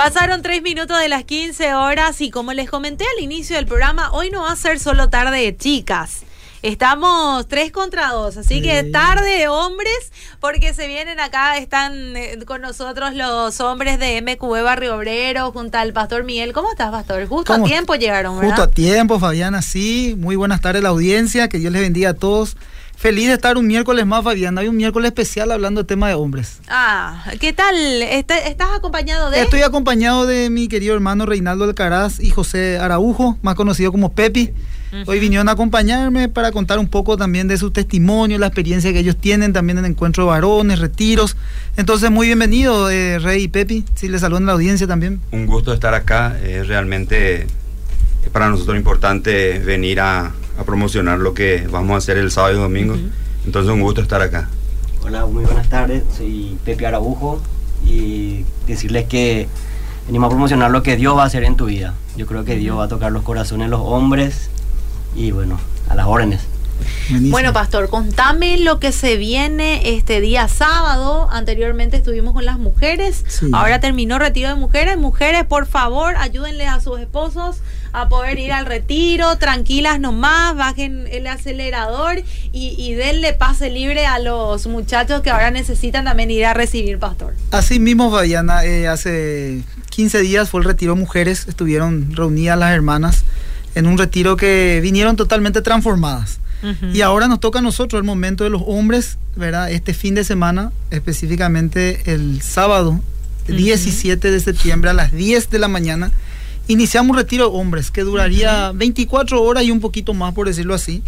Pasaron tres minutos de las 15 horas y como les comenté al inicio del programa, hoy no va a ser solo tarde de chicas. Estamos tres contra dos, así que tarde de hombres, porque se vienen acá, están eh, con nosotros los hombres de MQB Barrio Obrero, junto al Pastor Miguel. ¿Cómo estás, Pastor? Justo a tiempo llegaron, ¿verdad? Justo a tiempo, Fabiana, sí. Muy buenas tardes la audiencia, que Dios les bendiga a todos. Feliz de estar un miércoles más, Fabiana. Hay un miércoles especial hablando de tema de hombres. Ah, ¿qué tal? ¿Estás acompañado de...? Estoy acompañado de mi querido hermano Reinaldo Alcaraz y José Araujo, más conocido como Pepi. Hoy vinieron a acompañarme para contar un poco también de su testimonio, la experiencia que ellos tienen también en encuentro de varones, retiros. Entonces, muy bienvenido, eh, Rey y Pepi. Si les saludan a la audiencia también. Un gusto estar acá. Es realmente para nosotros importante venir a, a promocionar lo que vamos a hacer el sábado y domingo. Entonces un gusto estar acá. Hola, muy buenas tardes. Soy Pepe Arabujo y decirles que venimos a promocionar lo que Dios va a hacer en tu vida. Yo creo que Dios va a tocar los corazones de los hombres y bueno, a las órdenes. Bueno, pastor, contame lo que se viene este día sábado. Anteriormente estuvimos con las mujeres, ahora terminó retiro de mujeres. Mujeres, por favor, ayúdenle a sus esposos a poder ir al retiro, tranquilas nomás, bajen el acelerador y, y denle pase libre a los muchachos que ahora necesitan también ir a recibir, pastor. Así mismo, Fabiana, eh, hace 15 días fue el retiro de mujeres, estuvieron reunidas las hermanas en un retiro que vinieron totalmente transformadas. Y ahora nos toca a nosotros el momento de los hombres, ¿verdad? Este fin de semana, específicamente el sábado 17 de septiembre a las 10 de la mañana, iniciamos un retiro de hombres que duraría 24 horas y un poquito más, por decirlo así.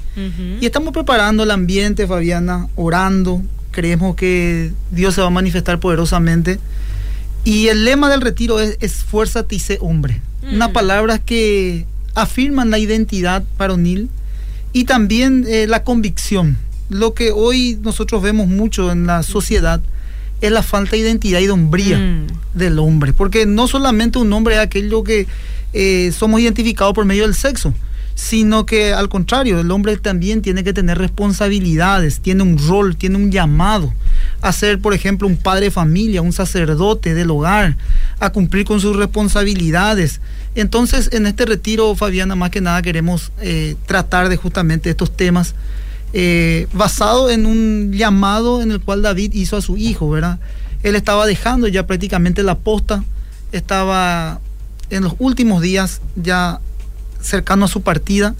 Y estamos preparando el ambiente, Fabiana, orando. Creemos que Dios se va a manifestar poderosamente. Y el lema del retiro es esfuérzate y sé hombre. Una palabra que afirman la identidad varonil y también eh, la convicción. Lo que hoy nosotros vemos mucho en la sociedad es la falta de identidad y de hombría mm. del hombre. Porque no solamente un hombre es aquello que eh, somos identificados por medio del sexo, sino que al contrario, el hombre también tiene que tener responsabilidades, tiene un rol, tiene un llamado a ser, por ejemplo, un padre de familia, un sacerdote del hogar, a cumplir con sus responsabilidades. Entonces, en este retiro, Fabiana, más que nada queremos eh, tratar de justamente estos temas eh, basado en un llamado en el cual David hizo a su hijo, ¿verdad? Él estaba dejando ya prácticamente la posta, estaba en los últimos días ya cercano a su partida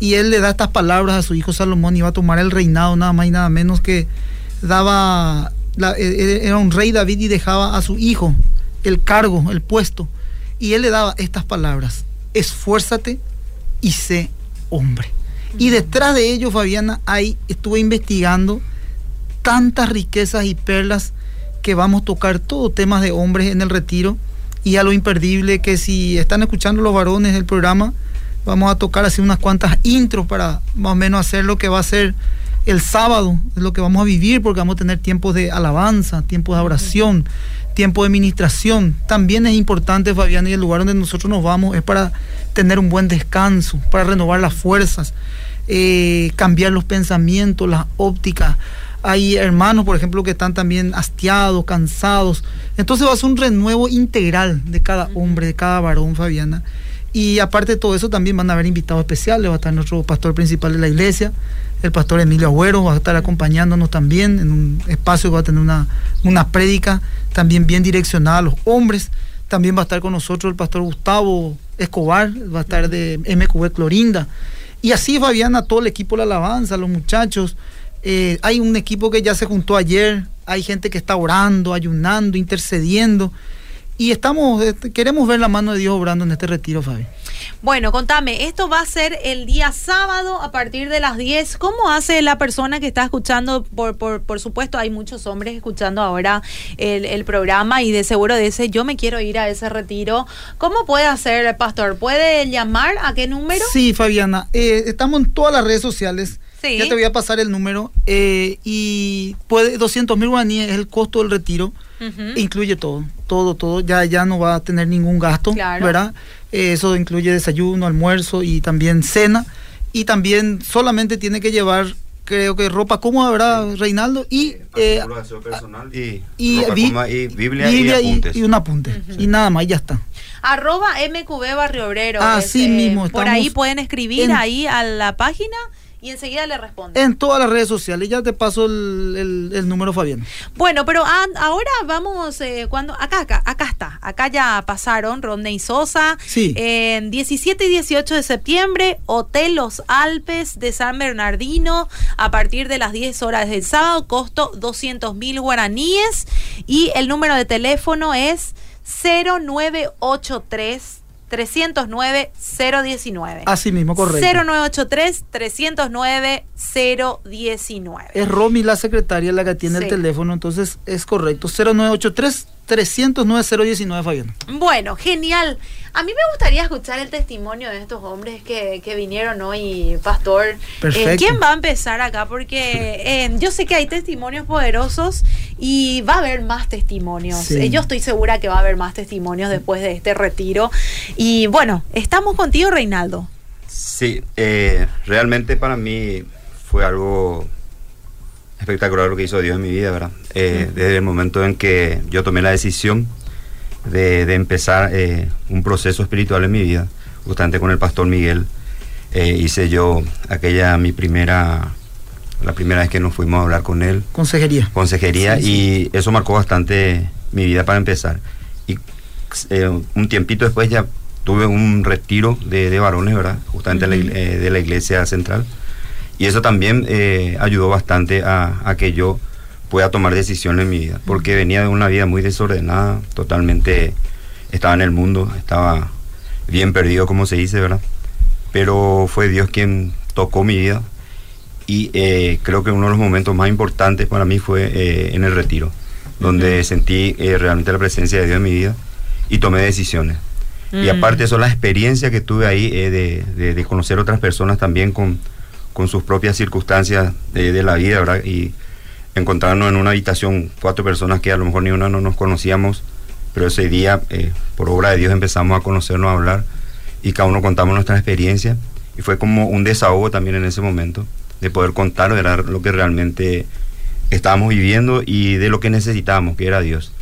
y él le da estas palabras a su hijo Salomón y va a tomar el reinado nada más y nada menos que daba, e, e, era un rey David y dejaba a su hijo el cargo, el puesto y él le daba estas palabras, esfuérzate y sé hombre. Y detrás de ello, Fabiana, ahí estuve investigando tantas riquezas y perlas que vamos a tocar todos temas de hombres en el retiro. Y a lo imperdible que si están escuchando los varones del programa, vamos a tocar así unas cuantas intros para más o menos hacer lo que va a ser el sábado, lo que vamos a vivir porque vamos a tener tiempos de alabanza, tiempos de oración, tiempo de administración. También es importante, Fabián, y el lugar donde nosotros nos vamos es para tener un buen descanso, para renovar las fuerzas, eh, cambiar los pensamientos, las ópticas. Hay hermanos, por ejemplo, que están también hastiados, cansados. Entonces va a ser un renuevo integral de cada hombre, de cada varón, Fabiana. Y aparte de todo eso, también van a haber invitados especiales. Va a estar nuestro pastor principal de la iglesia, el pastor Emilio Agüero, va a estar acompañándonos también en un espacio que va a tener una, una prédica también bien direccionada a los hombres. También va a estar con nosotros el pastor Gustavo Escobar, va a estar de MQB Clorinda. Y así, Fabiana, todo el equipo la alabanza, los muchachos. Eh, hay un equipo que ya se juntó ayer, hay gente que está orando, ayunando, intercediendo. Y estamos, este, queremos ver la mano de Dios obrando en este retiro, Fabi. Bueno, contame, esto va a ser el día sábado a partir de las 10. ¿Cómo hace la persona que está escuchando? Por, por, por supuesto, hay muchos hombres escuchando ahora el, programa y de seguro de ese yo me quiero ir a ese retiro. ¿Cómo puede hacer, pastor? ¿Puede llamar a qué número? Sí, Fabiana, eh, estamos en todas las redes sociales. Sí. Ya te voy a pasar el número. Eh, y puede 200 mil guaraníes es el costo del retiro. Incluye todo, todo, todo. Ya, ya no va a tener ningún gasto, ¿verdad? Eh, eso incluye desayuno, almuerzo y también cena. Y también solamente tiene que llevar creo que ropa cómoda, ¿verdad, Reinaldo? Y, eh, eh personal y, y, y, Biblia, y, apuntes. y, un apunte. Y nada más, y ya está. Arroba MQB Barrio Obrero. Así mismo. Por ahí pueden escribir ahí a la página y enseguida le responde. En todas las redes sociales, ya te paso el, número, Fabián. Bueno, pero ahora vamos, eh, cuando acá, acá, acá está, acá ya pasaron Rodney Sosa. Sí. En 17 y 18 de septiembre, Hotel Los Alpes de San Bernardino, a partir de las 10 horas del sábado, costo 200 mil guaraníes y el número de teléfono es 0983 309 019. Así mismo, correcto. 0983 309 019. Es Romy la secretaria la que tiene el teléfono, entonces es correcto. 0983 309 019, Fabián. Bueno, genial. A mí me gustaría escuchar el testimonio de estos hombres que, vinieron hoy, Pastor. Eh, Perfecto. ¿Quién va a empezar acá? Porque eh, yo sé que hay testimonios poderosos y va a haber más testimonios. Eh, yo estoy segura que va a haber más testimonios después de este retiro. Y bueno, estamos contigo, Reinaldo. Sí, realmente para mí fue algo espectacular lo que hizo Dios en mi vida, ¿verdad? Desde el momento en que yo tomé la decisión de, empezar eh, un proceso espiritual en mi vida, justamente con el pastor Miguel. Eh, hice yo aquella mi primera, la primera vez que nos fuimos a hablar con él. Consejería. Consejería, y eso marcó bastante mi vida para empezar. Y eh, un tiempito después ya tuve un retiro de, varones, ¿verdad? Justamente de la iglesia central. Y eso también ayudó bastante a, a que yo pueda tomar decisiones en mi vida, porque venía de una vida muy desordenada, totalmente estaba en el mundo, estaba bien perdido, como se dice, ¿verdad? Pero fue Dios quien tocó mi vida y eh, creo que uno de los momentos más importantes para mí fue eh, en el retiro, donde sentí eh, realmente la presencia de Dios en mi vida y tomé decisiones. Y mm. aparte de eso, la experiencia que tuve ahí de, de, conocer otras personas también con, con sus propias circunstancias de, de la vida, ¿verdad? Y encontrarnos en una habitación cuatro personas que a lo mejor ni una no nos conocíamos, pero ese día, eh, por obra de Dios, empezamos a conocernos, a hablar y cada uno contamos nuestra experiencia y fue como un desahogo también en ese momento de poder contar lo que realmente estábamos viviendo y de lo que necesitábamos, que era Dios.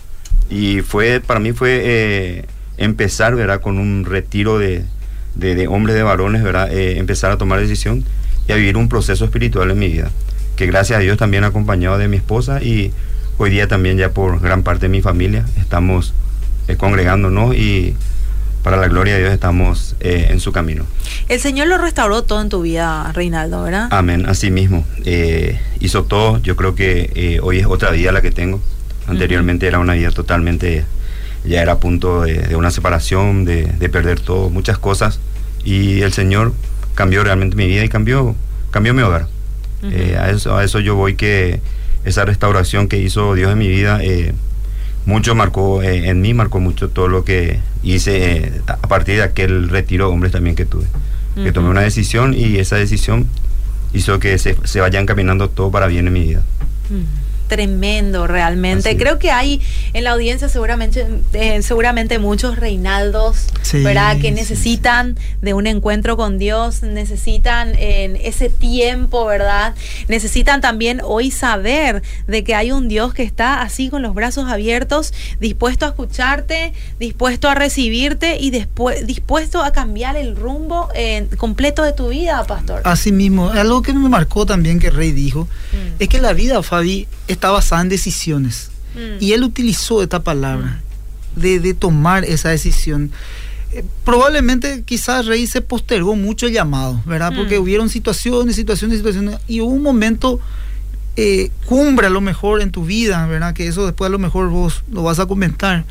Y fue, para mí fue eh, empezar, ¿verdad? Con un retiro de, de, hombres, de varones, ¿verdad? Eh, empezar a tomar decisión y a vivir un proceso espiritual en mi vida que gracias a Dios también acompañado de mi esposa y hoy día también ya por gran parte de mi familia estamos eh, congregándonos y para la gloria de Dios estamos eh, en su camino. El Señor lo restauró todo en tu vida, Reinaldo, ¿verdad? Amén, así mismo. Eh, hizo todo, yo creo que hoy es otra vida la que tengo. Anteriormente era una vida totalmente, ya era a punto de, una separación, de, de, perder todo, muchas cosas. Y el Señor cambió realmente mi vida y cambió, cambió mi hogar. Eh, a, eso, a eso yo voy que esa restauración que hizo Dios en mi vida, eh, mucho marcó eh, en mí, marcó mucho todo lo que hice a partir de aquel retiro de hombres también que tuve. Que tomé una decisión y esa decisión hizo que se, se vayan caminando todo para bien en mi vida tremendo realmente. Creo que hay en la audiencia seguramente, eh, seguramente muchos reinaldos, ¿verdad? Que necesitan de un encuentro con Dios, necesitan en ese tiempo, ¿verdad? Necesitan también hoy saber de que hay un Dios que está así con los brazos abiertos, dispuesto a escucharte, dispuesto a recibirte y después dispuesto a cambiar el rumbo eh, completo de tu vida, pastor. Así mismo, algo que me marcó también que Rey dijo, mm. es que la vida, Fabi, está basada en decisiones. Mm. Y él utilizó esta palabra de, tomar esa decisión. Eh, probablemente quizás Rey se postergó mucho el llamado, ¿verdad? Porque mm. hubieron situaciones, situaciones, situaciones, y hubo un momento eh, cumbre a lo mejor en tu vida, ¿verdad? Que eso después a lo mejor vos lo vas a comentar,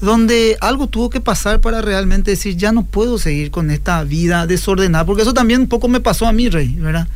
donde algo tuvo que pasar para realmente decir, ya no puedo seguir con esta vida desordenada, porque eso también un poco me pasó a mí, Rey, ¿verdad?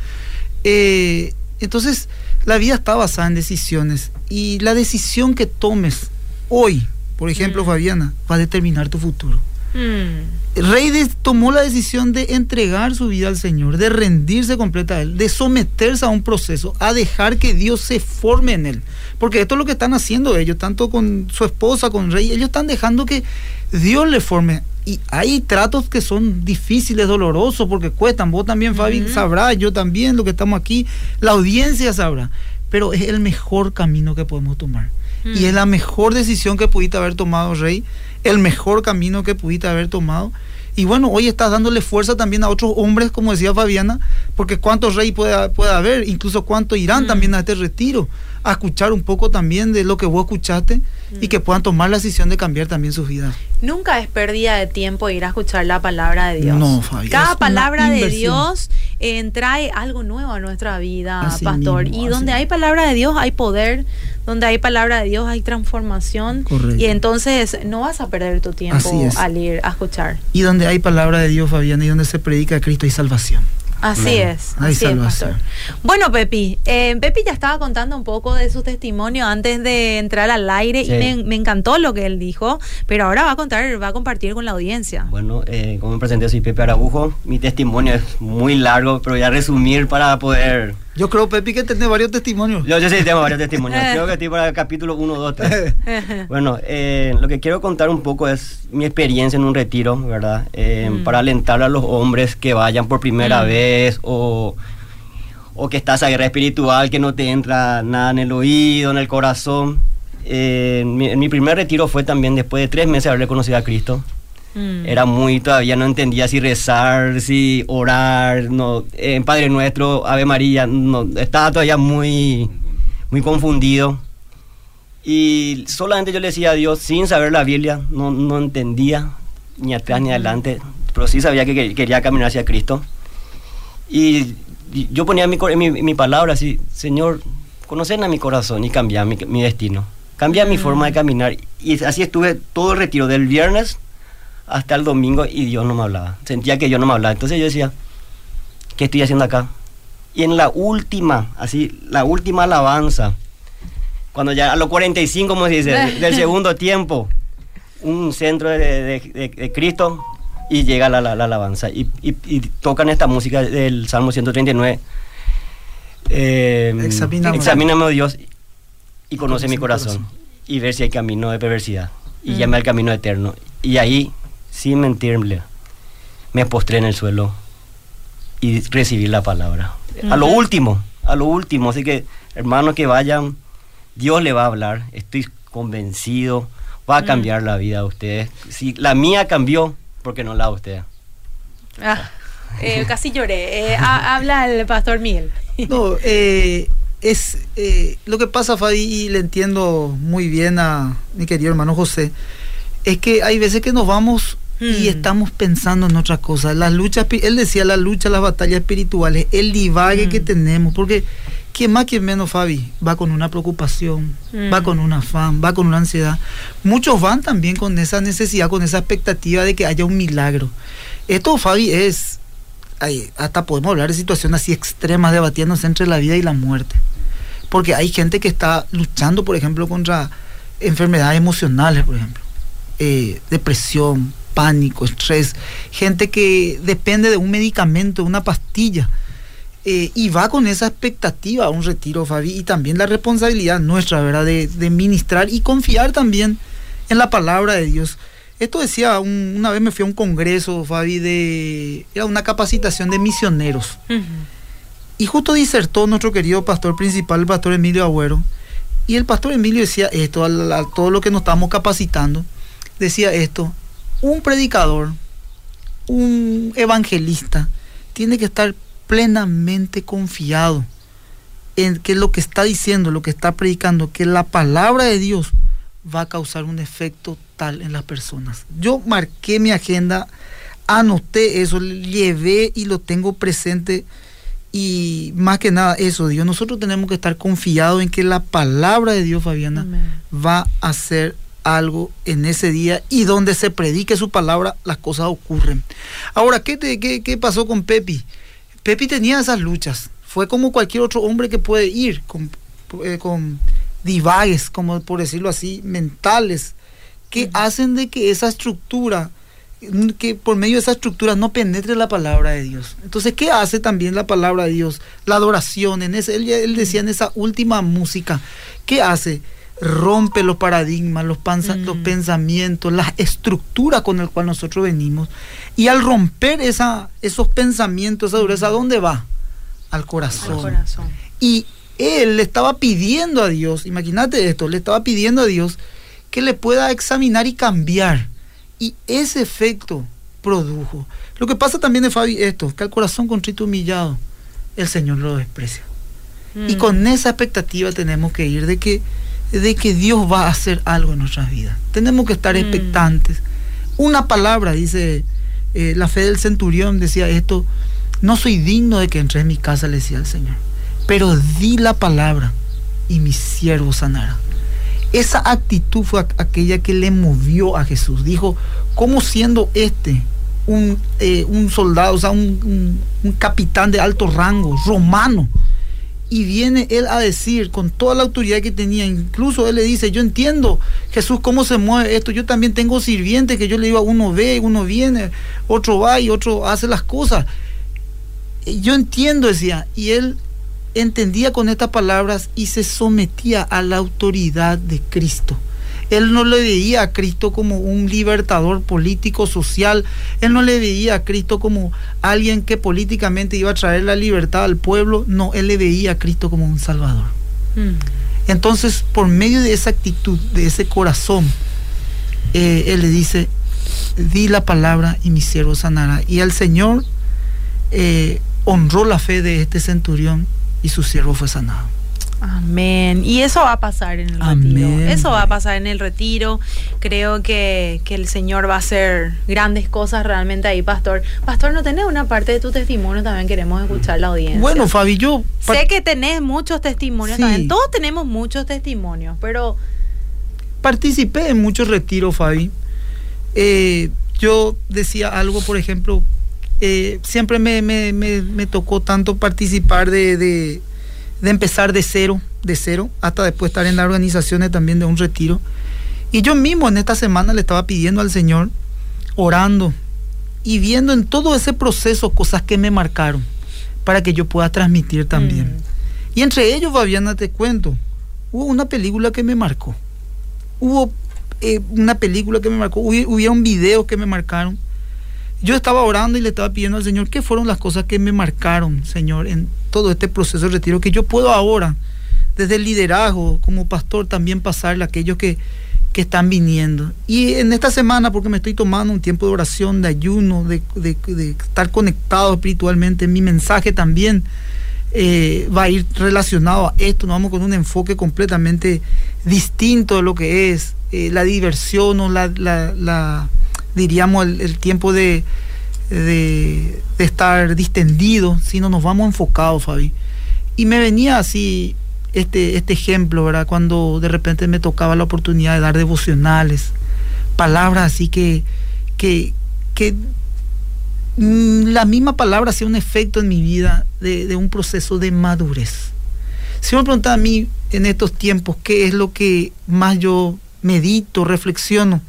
Eh, entonces, la vida está basada en decisiones y la decisión que tomes hoy, por ejemplo, mm. Fabiana, va a determinar tu futuro. Mm. Rey tomó la decisión de entregar su vida al Señor, de rendirse completa a Él, de someterse a un proceso, a dejar que Dios se forme en Él. Porque esto es lo que están haciendo ellos, tanto con su esposa, con Rey, ellos están dejando que Dios le forme y hay tratos que son difíciles, dolorosos, porque cuestan. Vos también, Fabi, sabrás, yo también, lo que estamos aquí, la audiencia sabrá. Pero es el mejor camino que podemos tomar. Y es la mejor decisión que pudiste haber tomado, Rey. El mejor camino que pudiste haber tomado. Y bueno, hoy estás dándole fuerza también a otros hombres, como decía Fabiana, porque cuántos rey puede, puede haber, incluso cuántos irán mm. también a este retiro, a escuchar un poco también de lo que vos escuchaste y que puedan tomar la decisión de cambiar también sus vidas. Nunca es pérdida de tiempo ir a escuchar la palabra de Dios. No, Fabiana. Cada palabra de Dios eh, trae algo nuevo a nuestra vida, pastor. y donde hay palabra de Dios hay poder, donde hay palabra de Dios hay transformación. Y entonces no vas a perder tu tiempo al ir a escuchar. Y donde hay palabra de Dios, Fabiana, y donde se predica a Cristo hay salvación. Así es, así es, pastor. Bueno, Pepi, eh, Pepi ya estaba contando un poco de su testimonio antes de entrar al aire y me, encantó lo que él dijo, pero ahora va a contar, va a compartir con la audiencia. Bueno, eh, como me presenté, soy Pepe Arabujo. Mi testimonio es muy largo, pero voy a resumir para poder yo creo, Pepi, que tiene varios testimonios. Yo, sí tengo varios testimonios. creo que estoy para el capítulo 1, 2, 3. bueno, eh, lo que quiero contar un poco es mi experiencia en un retiro, ¿verdad? Eh, mm. Para alentar a los hombres que vayan por primera mm. vez o, o que estás a guerra espiritual, que no te entra nada en el oído, en el corazón. Eh, mi, mi, primer retiro fue también después de tres meses de haberle conocido a Cristo. Mm. Era muy, todavía no entendía si rezar, si orar, no, en Padre Nuestro, Ave María, no, estaba todavía muy, muy confundido. Y solamente yo le decía a Dios, sin saber la Biblia, no, no entendía ni atrás ni adelante, pero sí sabía que quería caminar hacia Cristo. Y yo ponía mi, mi, mi palabra así, Señor, conocen a mi corazón y cambia mi, mi destino, cambia mi forma de mm. caminar. Y así estuve todo el retiro del viernes hasta el domingo y Dios no me hablaba. Sentía que Dios no me hablaba. Entonces yo decía, ¿qué estoy haciendo acá? Y en la última, así, la última alabanza, cuando ya a los 45, como se dice, del segundo tiempo, un centro de, Cristo y llega la, la, alabanza. Y, tocan esta música del Salmo 139. Eh, examíname. examíname, oh Dios, y conoce mi corazón, Y ver si hay camino de perversidad. Y mm. llame al camino eterno. Y ahí sin mentirle, me postré en el suelo y recibí la palabra. A lo último, a lo último. Así que, hermanos que vayan, Dios le va a hablar, estoy convencido, va a cambiar la vida de ustedes. Si la mía cambió, porque no la de ustedes. Ah, eh, casi lloré. Eh, habla el pastor Miguel. no, eh, es lo que pasa, Fabi, y le entiendo muy bien a mi querido hermano José, es que hay veces que nos vamos y hmm. estamos pensando en otras cosas. Las luchas, él decía la lucha, las batallas espirituales, el divague que hmm. tenemos, porque quien más, quien menos, Fabi, va con una preocupación, hmm. va con un afán, va con una ansiedad. Muchos van también con esa necesidad, con esa expectativa de que haya un milagro. Esto, Fabi, es, hasta podemos hablar de situaciones así extremas, debatiéndose entre la vida y la muerte. Porque hay gente que está luchando, por ejemplo, contra enfermedades emocionales, por ejemplo. Eh, depresión, pánico, estrés, gente que depende de un medicamento, de una pastilla. Eh, y va con esa expectativa a un retiro, Fabi, y también la responsabilidad nuestra, ¿verdad?, de, ministrar y confiar también en la palabra de Dios. Esto decía, una vez me fui a un congreso, Fabi, de, era una capacitación de misioneros. Y justo disertó nuestro querido pastor principal, el pastor Emilio Agüero, y el pastor Emilio decía esto, a, todo lo que nos estamos capacitando, decía esto, un predicador, un evangelista, tiene que estar plenamente confiado en que lo que está diciendo, lo que está predicando, que la palabra de Dios va a causar un efecto tal en las personas. Yo marqué mi agenda, anoté eso, llevé y lo tengo presente. Y más que nada eso, Dios, nosotros tenemos que estar confiados en que la palabra de Dios, Fabiana, va a ser algo en ese día y donde se predique su palabra, las cosas ocurren. Ahora, ¿qué, qué, pasó con Pepi? Pepi tenía esas luchas. Fue como cualquier otro hombre que puede ir con, eh, con divagues, como por decirlo así, mentales, que hacen de que esa estructura, que por medio de esa estructura no penetre la palabra de Dios. Entonces, ¿qué hace también la palabra de Dios? La adoración, en ese, él, él decía en esa última música, ¿qué hace? Rompe los paradigmas, los, Mm. pensamientos, las estructuras con el cual nosotros venimos. Y al romper esa, esos pensamientos, esa dureza, ¿a dónde va? Al corazón. Al corazón. Y él le estaba pidiendo a Dios, imagínate esto, le estaba pidiendo a Dios que le pueda examinar y cambiar. Y ese efecto produjo. Lo que pasa también de Fabi esto, que al corazón contrito y humillado, el Señor lo desprecia. Y Mm. con esa expectativa tenemos que ir de que, de que Dios va a hacer algo en nuestras vidas. Tenemos que estar Mm. expectantes. Una palabra, dice eh, la fe del centurión, decía esto, no soy digno de que entre en mi casa, le decía el Señor, pero di la palabra y mi siervo sanará. Esa actitud fue aqu- aquella que le movió a Jesús. Dijo, ¿cómo siendo este un, eh, un soldado, o sea, un, un- un capitán de alto rango, romano? Y viene él a decir con toda la autoridad que tenía, incluso él le dice, yo entiendo Jesús cómo se mueve esto, yo también tengo sirvientes que yo le digo, uno ve, uno viene, otro va y otro hace las cosas. Yo entiendo, decía, y él entendía con estas palabras y se sometía a la autoridad de Cristo. Él no le veía a Cristo como un libertador político, social. Él no le veía a Cristo como alguien que políticamente iba a traer la libertad al pueblo. No, él le veía a Cristo como un salvador. Mm. Entonces, por medio de esa actitud, de ese corazón, eh, él le dice, di la palabra y mi siervo sanará. Y el Señor eh, honró la fe de este centurión y su siervo fue sanado. Amén. Y eso va a pasar en el Amén. retiro. Eso va a pasar en el retiro. Creo que, que el Señor va a hacer grandes cosas realmente ahí, Pastor. Pastor, ¿no tenés una parte de tu testimonio? También queremos escuchar la audiencia. Bueno, Fabi, yo... sé que tenés muchos testimonios Sí. también. Todos tenemos muchos testimonios, pero participé en muchos retiros, Fabi. Eh, yo decía algo, por ejemplo, eh, siempre me, me- me- me tocó tanto participar de, de- de empezar de cero, de cero, hasta después estar en las organizaciones también de un retiro. Y yo mismo en esta semana le estaba pidiendo al Señor, orando y viendo en todo ese proceso cosas que me marcaron para que yo pueda transmitir también. Mm. Y entre ellos, Fabiana, te cuento, hubo una película que me marcó. Hubo eh, una película que me marcó, hubo, hubieron videos que me marcaron. Yo estaba orando y le estaba pidiendo al Señor qué fueron las cosas que me marcaron, Señor, en todo este proceso de retiro, que yo puedo ahora, desde el liderazgo, como pastor, también pasarle a aquellos que, que están viniendo. Y en esta semana, porque me estoy tomando un tiempo de oración, de ayuno, de, de- de estar conectado espiritualmente, mi mensaje también eh, va a ir relacionado a esto, nos vamos con un enfoque completamente distinto de lo que es eh, la diversión o la, la- la- diríamos, el, tiempo de, de, de estar distendido, sino nos vamos enfocados, Fabi. Y me venía así este, este ejemplo, ¿verdad? Cuando de repente me tocaba la oportunidad de dar devocionales, palabras así que, que, que mm, la misma palabra hacía un efecto en mi vida de, un proceso de madurez. Si me preguntan a mí en estos tiempos qué es lo que más yo medito, reflexiono,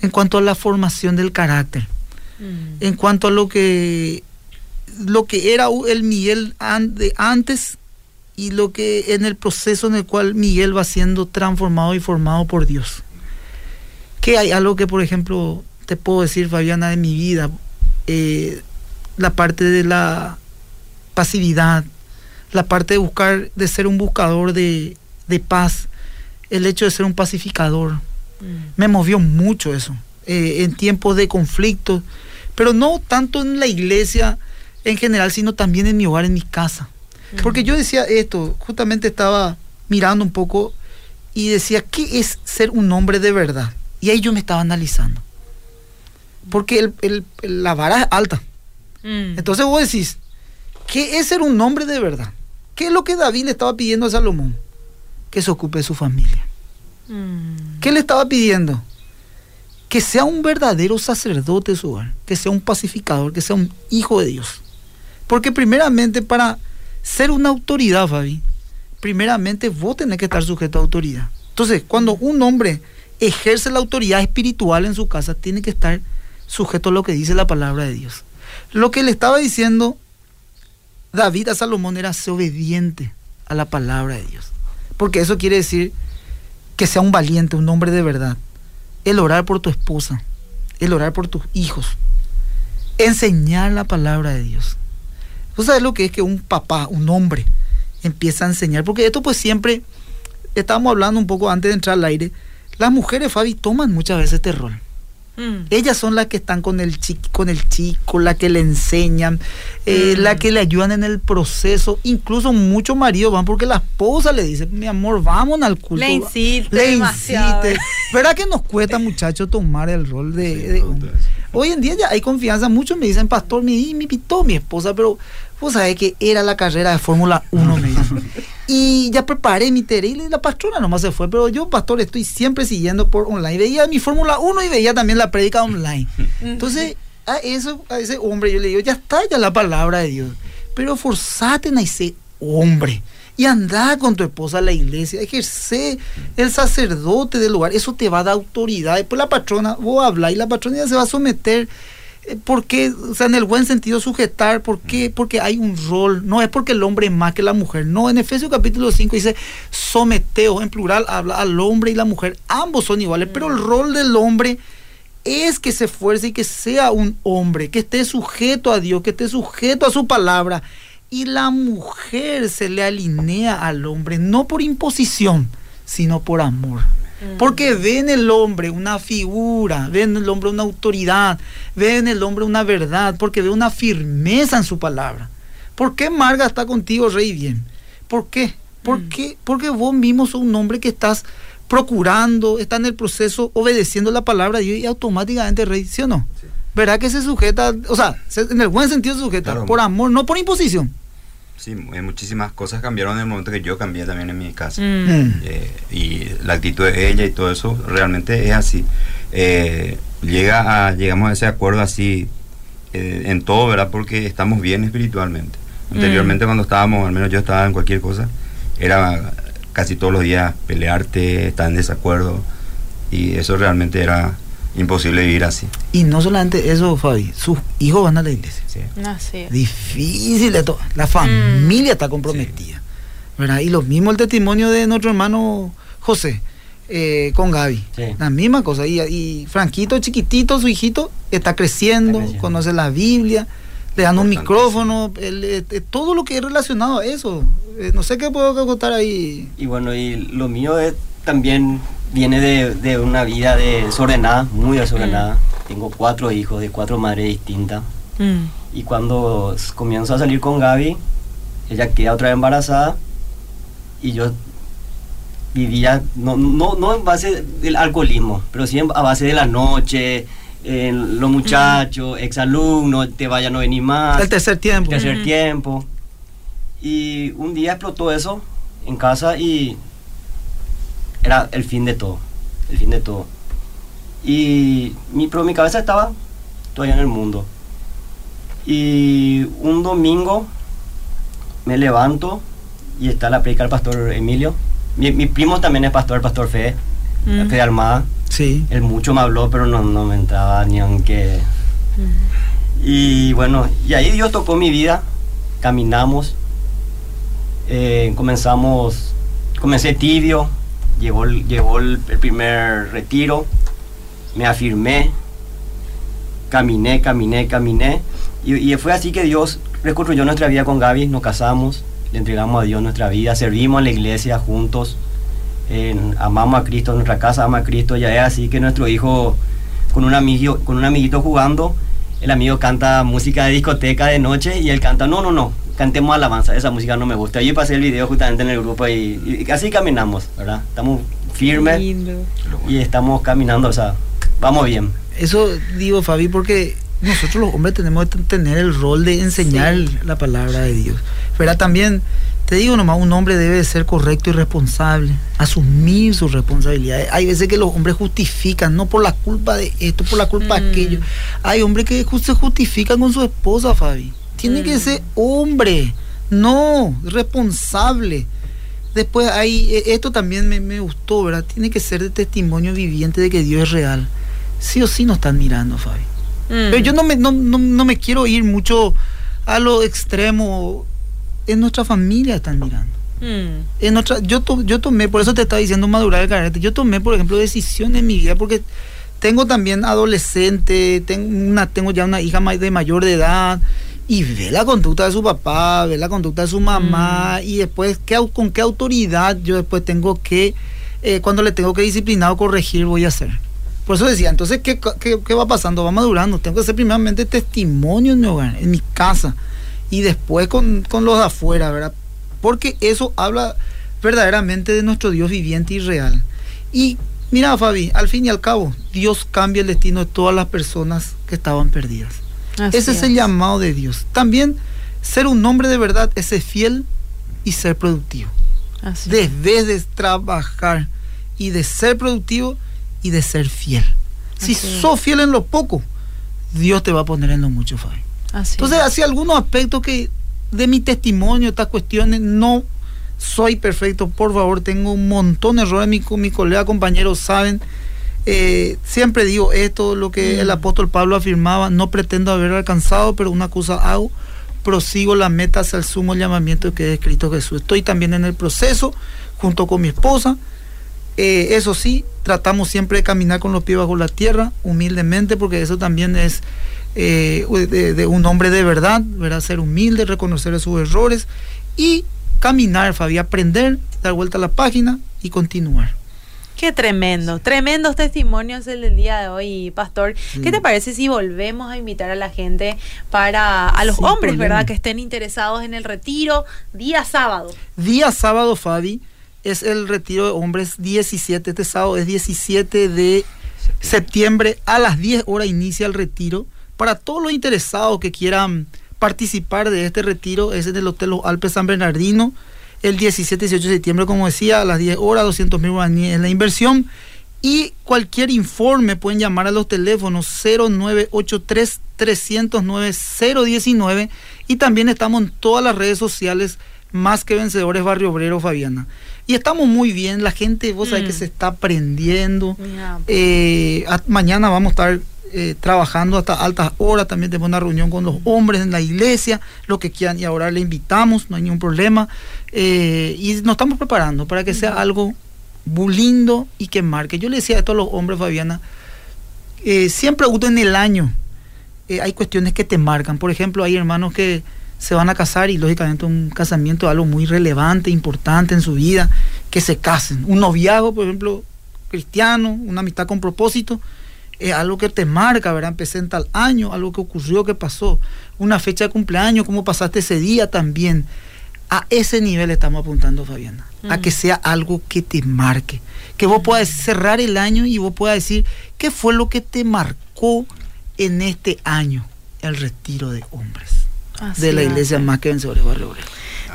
en cuanto a la formación del carácter, Mm. en cuanto a lo que lo que era el Miguel de antes y lo que en el proceso en el cual Miguel va siendo transformado y formado por Dios. Que hay algo que, por ejemplo, te puedo decir, Fabiana, de mi vida, eh, la parte de la pasividad, la parte de buscar, de ser un buscador de, de paz, el hecho de ser un pacificador, Mm. me movió mucho eso, eh, en tiempos de conflicto, pero no tanto en la iglesia en general, sino también en mi hogar, en mi casa. Porque yo decía esto, justamente estaba mirando un poco y decía, ¿qué es ser un hombre de verdad? Y ahí yo me estaba analizando. Porque el- la vara es alta. Mm. Entonces vos decís, ¿qué es ser un hombre de verdad? ¿Qué es lo que David le estaba pidiendo a Salomón? Que se ocupe de su familia. Mm. ¿Qué le estaba pidiendo? Que sea un verdadero sacerdote de su hogar, que sea un pacificador, que sea un hijo de Dios. Porque primeramente para ser una autoridad, Fabi, primeramente vos tenés que estar sujeto a autoridad. Entonces, cuando un hombre ejerce la autoridad espiritual en su casa, tiene que estar sujeto a lo que dice la palabra de Dios. Lo que le estaba diciendo David a Salomón era ser obediente a la palabra de Dios. Porque eso quiere decir que sea un valiente, un hombre de verdad. El orar por tu esposa, el orar por tus hijos, enseñar la palabra de Dios. ¿Tú sabes lo que es que un papá, un hombre, empieza a enseñar? Porque esto pues siempre, estábamos hablando un poco antes de entrar al aire, las mujeres, Fabi, toman muchas veces este rol. Mm. Ellas son las que están con el, chico, con el chico, la que le enseñan, eh, mm. la que le ayudan en el proceso. Incluso muchos maridos van porque la esposa le dice, mi amor, vamos al culto. Le insiste. Le insiste. ¿Verdad que nos cuesta, muchachos, tomar el rol de... hoy en día ya hay confianza. Muchos me dicen, pastor, me, me pitó mi esposa, pero vos sabés que era la carrera de Fórmula 1, me Y ya preparé mi tarea y la pastrona nomás se fue, pero yo, pastor, estoy siempre siguiendo por online. Veía mi Fórmula 1 y veía también la prédica online. Entonces, a, eso, a ese hombre yo le digo, ya está ya la palabra de Dios, pero forzate en ese hombre y anda con tu esposa a la iglesia, ejerce el sacerdote del lugar, eso te va a dar autoridad. Después la patrona, vos hablas y la patrona ya se va a someter eh, porque, o sea, en el buen sentido sujetar, ¿por qué? Porque hay un rol, no es porque el hombre es más que la mujer, no, en Efesios capítulo 5 dice, someteo, en plural habla al hombre y la mujer, ambos son iguales, pero el rol del hombre es que se esfuerce y que sea un hombre, que esté sujeto a Dios, que esté sujeto a su palabra, y la mujer se le alinea al hombre, no por imposición, sino por amor. Porque ve en el hombre una figura, ve en el hombre una autoridad, ve en el hombre una verdad, porque ve una firmeza en su palabra. ¿Por qué Marga está contigo, Rey Bien? ¿Por qué? ¿Por mm. qué? Porque vos mismo sos un hombre que estás procurando, está en el proceso obedeciendo la palabra de Dios y automáticamente Rey, ¿sí o no? ¿Verdad que se sujeta, o sea, en el buen sentido se sujeta, por amor, no por imposición? Sí, muchísimas cosas cambiaron en el momento que yo cambié también en mi casa. Mm. Eh, y la actitud de ella y todo eso realmente es así. Eh, llega a, llegamos a ese acuerdo así eh, en todo, ¿verdad? Porque estamos bien espiritualmente. Anteriormente mm. cuando estábamos, al menos yo estaba en cualquier cosa, era casi todos los días pelearte, estar en desacuerdo. Y eso realmente era imposible vivir así. Y no solamente eso, Fabi, sus hijos van a la iglesia. Sí. Ah, Difícil de todo. La familia está comprometida. ¿verdad? Y lo mismo el testimonio de nuestro hermano José. Eh, con Gaby. La misma cosa. Y, Franquito, chiquitito, su hijito, está creciendo, conoce la Biblia, le dan un micrófono, eh, todo lo que es relacionado a eso. Eh, no sé qué puedo contar ahí. Y bueno, y lo mío es también viene de, una vida desordenada, muy desordenada. Mm. Tengo cuatro hijos de cuatro madres distintas. Mm. Y cuando comienzo a salir con Gaby, ella queda otra vez embarazada y yo vivía, no, no, no en base del alcoholismo, pero sí a base de la noche, en los muchachos, exalumnos, te vayan a venir más. El tercer tiempo. El tercer tiempo. Y un día explotó eso en casa y era el fin de todo, el fin de todo. Y mi, pero mi cabeza estaba todavía en el mundo. Y un domingo me levanto y está la predica del pastor Emilio. Mi, primo también es pastor, el pastor Fe, mm. Fe Armada. Sí. Él mucho me habló, pero no, no me entraba ni aunque... Mm. Y bueno, y ahí Dios tocó mi vida, caminamos, eh, comenzamos, comencé tibio, llegó, el, primer retiro, me afirmé, caminé, caminé, caminé. Y, fue así que Dios reconstruyó nuestra vida con Gaby, nos casamos, le entregamos a Dios nuestra vida, servimos a la iglesia juntos, amamos a Cristo, nuestra casa ama a Cristo, ya es así que nuestro hijo con un, amigo, con un amiguito jugando, el amigo canta música de discoteca de noche y él canta, no, no, no, cantemos alabanza, esa música no me gusta. Yo pasé el video justamente en el grupo y, y así caminamos, ¿verdad? Estamos firmes y estamos caminando, o sea, vamos bien. Eso digo, Fabi, porque nosotros los hombres tenemos que tener el rol de enseñar la palabra de Dios. Pero también, te digo nomás, un hombre debe ser correcto y responsable, asumir sus responsabilidades. Hay veces que los hombres justifican, no por la culpa de esto, por la culpa de aquello. Mm. Hay hombres que se justifican con su esposa, Fabi. Tiene que mm. ser hombre, no responsable. Después hay, e, esto también me, gustó, ¿verdad? Tiene que ser de testimonio viviente de que Dios es real. Sí o sí nos están mirando, Fabi. Mm. Pero yo no me, no, me quiero ir mucho a lo extremo. En nuestra familia están mirando. Mm. En otra, yo, yo tomé, por eso te estaba diciendo madurar el carácter, yo tomé, por ejemplo, decisiones en mi vida, porque tengo también adolescente, tengo, una, tengo ya una hija de mayor de edad, y ve la conducta de su papá, ve la conducta de su mamá, mm. y después ¿qué, con qué autoridad yo después tengo que, eh, cuando le tengo que disciplinar o corregir, voy a hacer. Por eso decía, entonces, ¿qué, qué, va pasando? Va madurando. Tengo que ser primeramente testimonio en mi hogar, en mi casa, y después con, con los de afuera, ¿verdad? Porque eso habla verdaderamente de nuestro Dios viviente y real. Y mira, Fabi, al fin y al cabo, Dios cambia el destino de todas las personas que estaban perdidas. Ese es. el llamado de Dios. También ser un hombre de verdad es ser fiel y ser productivo. Debes de trabajar y de ser productivo y de ser fiel. si sos fiel en lo poco, Dios te va a poner en lo mucho, Fabi. Entonces, así algunos aspectos que de mi testimonio, estas cuestiones, no soy perfecto, por favor, tengo un montón de errores, mi, mi colega, compañeros saben. Eh, siempre digo esto, lo que el mm. apóstol Pablo afirmaba, no pretendo haber alcanzado, pero una cosa hago, prosigo la meta hacia el sumo llamamiento que es Cristo Jesús. Estoy también en el proceso, junto con mi esposa. Eh, eso sí, tratamos siempre de caminar con los pies bajo la tierra, humildemente, porque eso también es eh, de, un hombre de verdad, ¿verdad? ser humilde, reconocer sus errores y caminar, Fabi, aprender, dar vuelta a la página y continuar. Qué tremendo, tremendos testimonios el del día de hoy, Pastor. ¿Qué te parece si volvemos a invitar a la gente para, a los hombres, ¿verdad? Que estén interesados en el retiro día sábado. Día sábado, Fabi, es el retiro de hombres 17, este sábado es 17 de septiembre, a las 10 horas inicia el retiro. Para todos los interesados que quieran participar de este retiro, es en el Hotel Los Alpes San Bernardino, el 17 y 18 de septiembre, como decía, a las 10 horas, 200 mil guaraníes en la inversión. Y cualquier informe pueden llamar a los teléfonos 0983 309 019 y también estamos en todas las redes sociales más que vencedores Barrio Obrero Fabiana. Y estamos muy bien, la gente, vos sabés que mm. se está aprendiendo. Eh, mañana vamos a estar eh, trabajando hasta altas horas, también tenemos una reunión con los hombres en la iglesia, lo que quieran, y ahora le invitamos, no hay ningún problema, eh, y nos estamos preparando para que sea algo muy lindo y que marque. Yo le decía a todos los hombres, Fabiana, eh, siempre en el año hay cuestiones que te marcan, por ejemplo, hay hermanos que se van a casar y lógicamente un casamiento es algo muy relevante, importante en su vida, que se casen. Un noviazgo, por ejemplo, cristiano, una amistad con propósito, es algo que te marca, ¿verdad? Empecé en tal año, algo que ocurrió, que pasó, una fecha de cumpleaños, cómo pasaste ese día también. A ese nivel estamos apuntando, Fabiana, a que sea algo que te marque, que vos puedas cerrar el año y vos puedas decir qué fue lo que te marcó en este año el retiro de hombres. De la iglesia más que vencedores Barrio Obrero.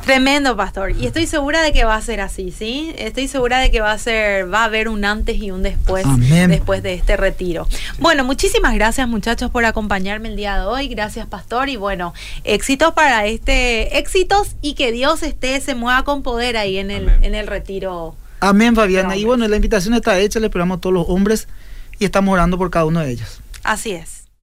Tremendo, pastor. Y estoy segura de que va a ser así, ¿sí? Estoy segura de que va a ser, va a haber un antes y un después después de este retiro. Bueno, muchísimas gracias, muchachos, por acompañarme el día de hoy. Gracias, pastor. Y bueno, éxitos para este, éxitos y que Dios esté, se mueva con poder ahí en el, en el retiro. Amén, Fabiana. Y bueno, la invitación está hecha, le esperamos a todos los hombres y estamos orando por cada uno de ellos. Así es.